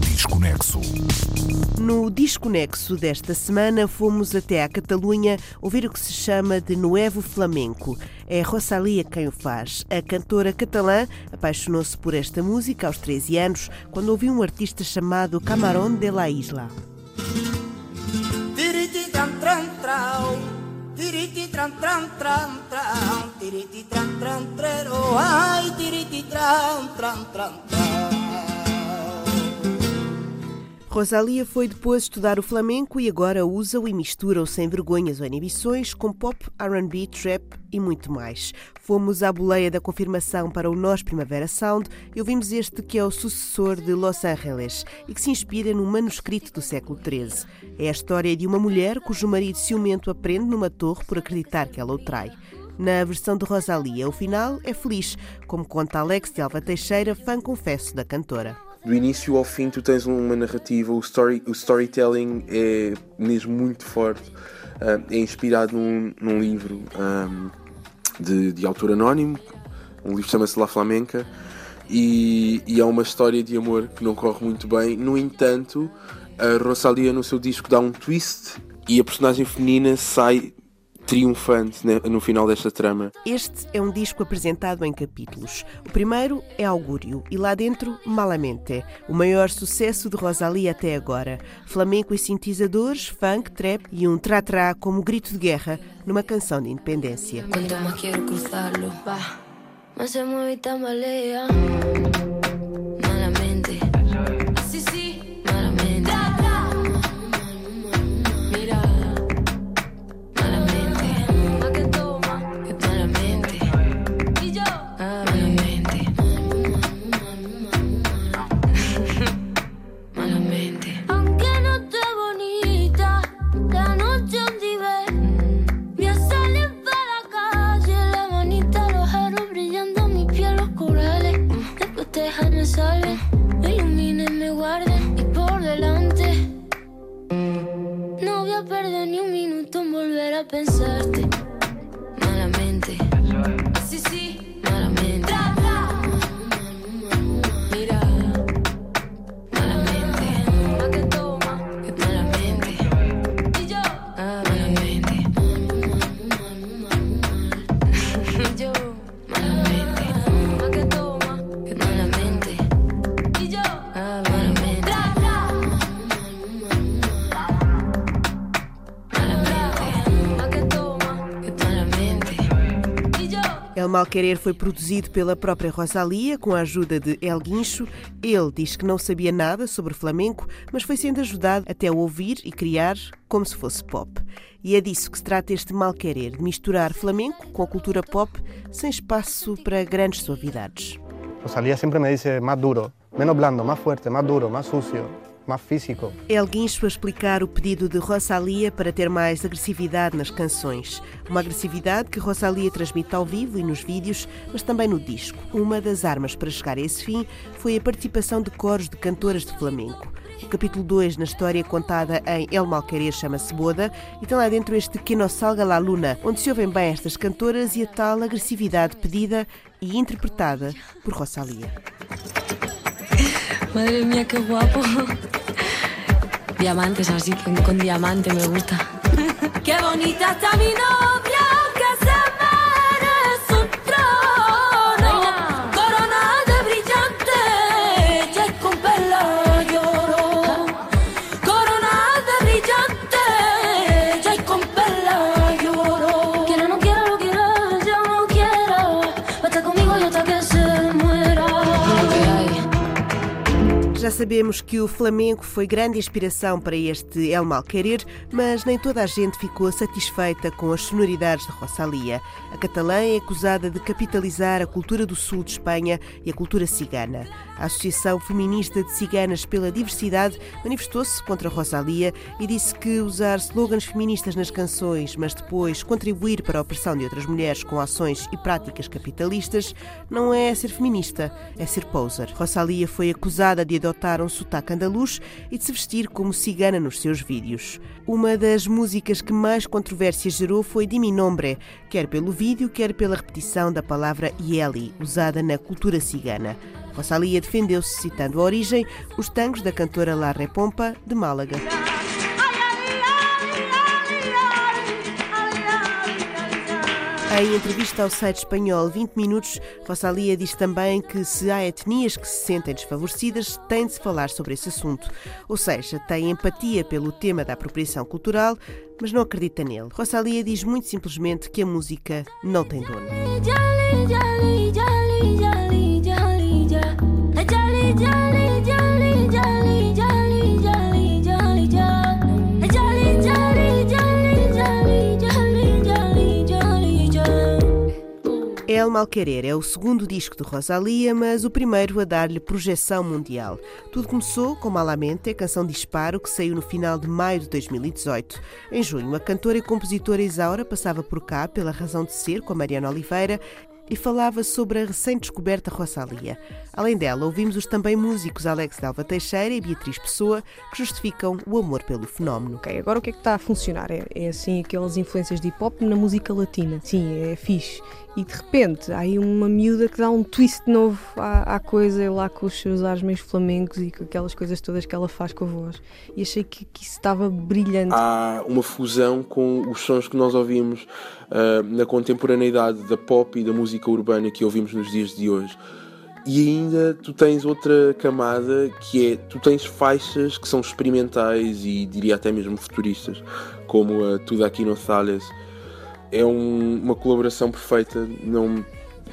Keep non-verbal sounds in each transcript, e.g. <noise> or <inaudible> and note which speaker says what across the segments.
Speaker 1: Desconexo. No Desconexo desta semana fomos até à Catalunha ouvir o que se chama de Nuevo Flamenco. É Rosalia quem o faz. A cantora catalã apaixonou-se por esta música aos 13 anos quando ouviu um artista chamado Camarón de la Isla. Tiriti tran tran tran tran, tiriti tran tran trero, ai tiriti tran tran tran tran. Rosalia foi depois estudar o flamenco e agora usa-o e mistura-o sem vergonhas ou inibições com pop, R&B, trap e muito mais. Fomos à boleia da confirmação para o Nós Primavera Sound e ouvimos este que é o sucessor de Los Angeles e que se inspira num manuscrito do século XIII. É a história de uma mulher cujo marido ciumento aprende numa torre por acreditar que ela o trai. Na versão de Rosalia, o final é feliz, como conta Alex de Alva Teixeira, fã confesso da cantora
Speaker 2: do início ao fim tu tens uma narrativa, o, story, o storytelling é mesmo muito forte, uh, é inspirado num, num livro um, de, de autor anónimo, um livro chama-se La Flamenca, e, e é uma história de amor que não corre muito bem, no entanto, a Rosalia no seu disco dá um twist e a personagem feminina sai triunfante no final desta trama.
Speaker 1: Este é um disco apresentado em capítulos. O primeiro é Augúrio e lá dentro Malamente, o maior sucesso de Rosalie até agora. Flamenco e sintetizadores, funk, trap e um tra-tra como grito de guerra numa canção de independência. Quanto mais quero cruzá-lo, mas se mueve tambaleia.
Speaker 3: pensarte malamente. Sí, sí, malamente. Mira, malamente. que toma, malamente. Y yo, ah, malamente. <laughs>
Speaker 1: El Malquerer foi produzido pela própria Rosalia, com a ajuda de El Guincho. Ele diz que não sabia nada sobre flamenco, mas foi sendo ajudado até ouvir e criar como se fosse pop. E é disso que se trata este Malquerer, de misturar flamenco com a cultura pop, sem espaço para grandes suavidades.
Speaker 4: Rosalia sempre me mais duro, menos blando, mais forte, mais duro, mais sucio mais físico.
Speaker 1: El Guincho a explicar o pedido de Rosalia para ter mais agressividade nas canções. Uma agressividade que Rosalia transmite ao vivo e nos vídeos, mas também no disco. Uma das armas para chegar a esse fim foi a participação de coros de cantoras de flamenco. O capítulo 2 na história contada em El Malquerer chama-se Boda e tem lá dentro este Que no salga la luna, onde se ouvem bem estas cantoras e a tal agressividade pedida e interpretada por Rosalia.
Speaker 3: Madre mía, qué guapo. Diamantes, así con diamante me gusta. <laughs> qué bonita está mi novia.
Speaker 1: Já sabemos que o flamenco foi grande inspiração para este El Malquerer, mas nem toda a gente ficou satisfeita com as sonoridades de Rosalia. A catalã é acusada de capitalizar a cultura do sul de Espanha e a cultura cigana. A Associação Feminista de Ciganas pela Diversidade manifestou-se contra Rosalia e disse que usar slogans feministas nas canções, mas depois contribuir para a opressão de outras mulheres com ações e práticas capitalistas, não é ser feminista, é ser poser. Rosalia foi acusada de adotar adotar um sotaque andaluz e de se vestir como cigana nos seus vídeos. Uma das músicas que mais controvérsia gerou foi Dimi Nombre, quer pelo vídeo, quer pela repetição da palavra Yeli, usada na cultura cigana. Rosalia defendeu-se citando a origem os tangos da cantora La Repompa de Málaga. Em entrevista ao site espanhol 20 Minutos, Rosalia diz também que se há etnias que se sentem desfavorecidas, tem de se falar sobre esse assunto. Ou seja, tem empatia pelo tema da apropriação cultural, mas não acredita nele. Rosalia diz muito simplesmente que a música não tem dono. El Malquerer é o segundo disco de Rosalia, mas o primeiro a dar-lhe projeção mundial. Tudo começou com Malamente, a canção Disparo, que saiu no final de maio de 2018. Em junho, a cantora e compositora Isaura passava por cá pela razão de ser com a Mariana Oliveira e falava sobre a recém-descoberta Rosalia. Além dela, ouvimos os também músicos Alex Dalva Teixeira e Beatriz Pessoa, que justificam o amor pelo fenómeno.
Speaker 5: Ok, agora o que é que está a funcionar? É, é assim aquelas influências de hip-hop na música latina. Sim, é fixe e de repente há aí uma miúda que dá um twist novo à, à coisa lá com os seus ares meio flamencos e com aquelas coisas todas que ela faz com a voz. E achei que, que isso estava brilhante.
Speaker 2: Há uma fusão com os sons que nós ouvimos uh, na contemporaneidade da pop e da música urbana que ouvimos nos dias de hoje. E ainda tu tens outra camada que é tu tens faixas que são experimentais e diria até mesmo futuristas, como a Tudo Aqui no Thales é um, uma colaboração perfeita, não,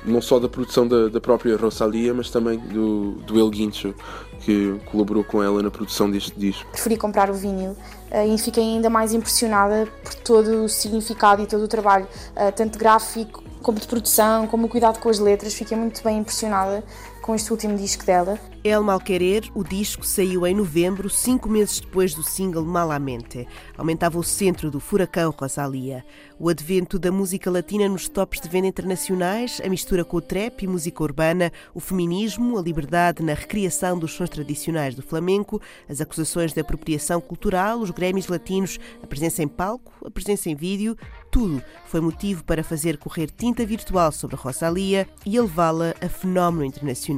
Speaker 2: não só da produção da, da própria Rosalia, mas também do, do El Guincho, que colaborou com ela na produção deste disco.
Speaker 6: Preferi comprar o vinil uh, e fiquei ainda mais impressionada por todo o significado e todo o trabalho, uh, tanto gráfico como de produção, como o cuidado com as letras. Fiquei muito bem impressionada com este último disco dela.
Speaker 1: El Malquerer, o disco saiu em novembro, cinco meses depois do single Malamente. Aumentava o centro do furacão Rosalia. O advento da música latina nos tops de venda internacionais, a mistura com o trap e música urbana, o feminismo, a liberdade na recriação dos sons tradicionais do flamenco, as acusações de apropriação cultural, os Grêmios latinos, a presença em palco, a presença em vídeo, tudo foi motivo para fazer correr tinta virtual sobre Rosalia e elevá-la a fenómeno internacional.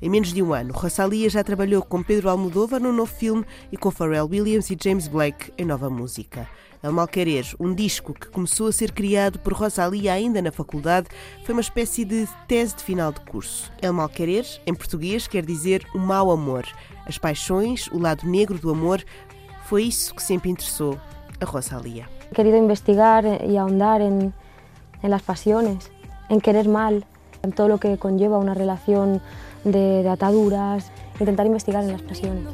Speaker 1: Em menos de um ano, Rosalia já trabalhou com Pedro Almodóvar no novo filme e com Pharrell Williams e James Blake em nova música. El Malquerer, um disco que começou a ser criado por Rosalia ainda na faculdade, foi uma espécie de tese de final de curso. El Malquerer, em português, quer dizer o mau amor. As paixões, o lado negro do amor, foi isso que sempre interessou a Rosalia.
Speaker 7: Querido investigar y ahondar en, en las pasiones, en querer mal, todo lo que conlleva una relación de, ataduras, intentar investigar en las pasiones.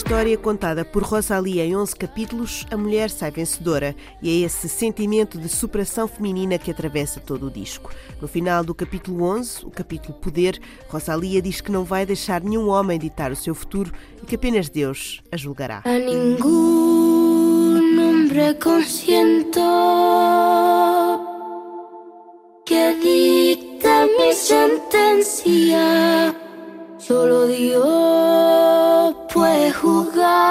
Speaker 1: História contada por Rosalia em 11 capítulos, a mulher sai vencedora e é esse sentimento de superação feminina que atravessa todo o disco. No final do capítulo 11, o capítulo Poder, Rosalia diz que não vai deixar nenhum homem ditar o seu futuro e que apenas Deus a julgará.
Speaker 3: A ningún hombre consiento que dicta mi sentencia, solo Dios juzgarme.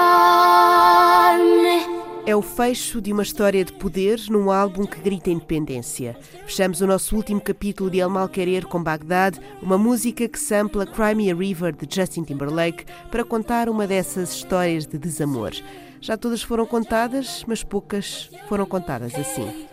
Speaker 1: É o fecho de uma história de poder num álbum que grita independência. Fechamos o nosso último capítulo de El Malquerer com Bagdad, uma música que sampla Crimea River de Justin Timberlake para contar uma dessas histórias de desamor. Já todas foram contadas, mas poucas foram contadas assim.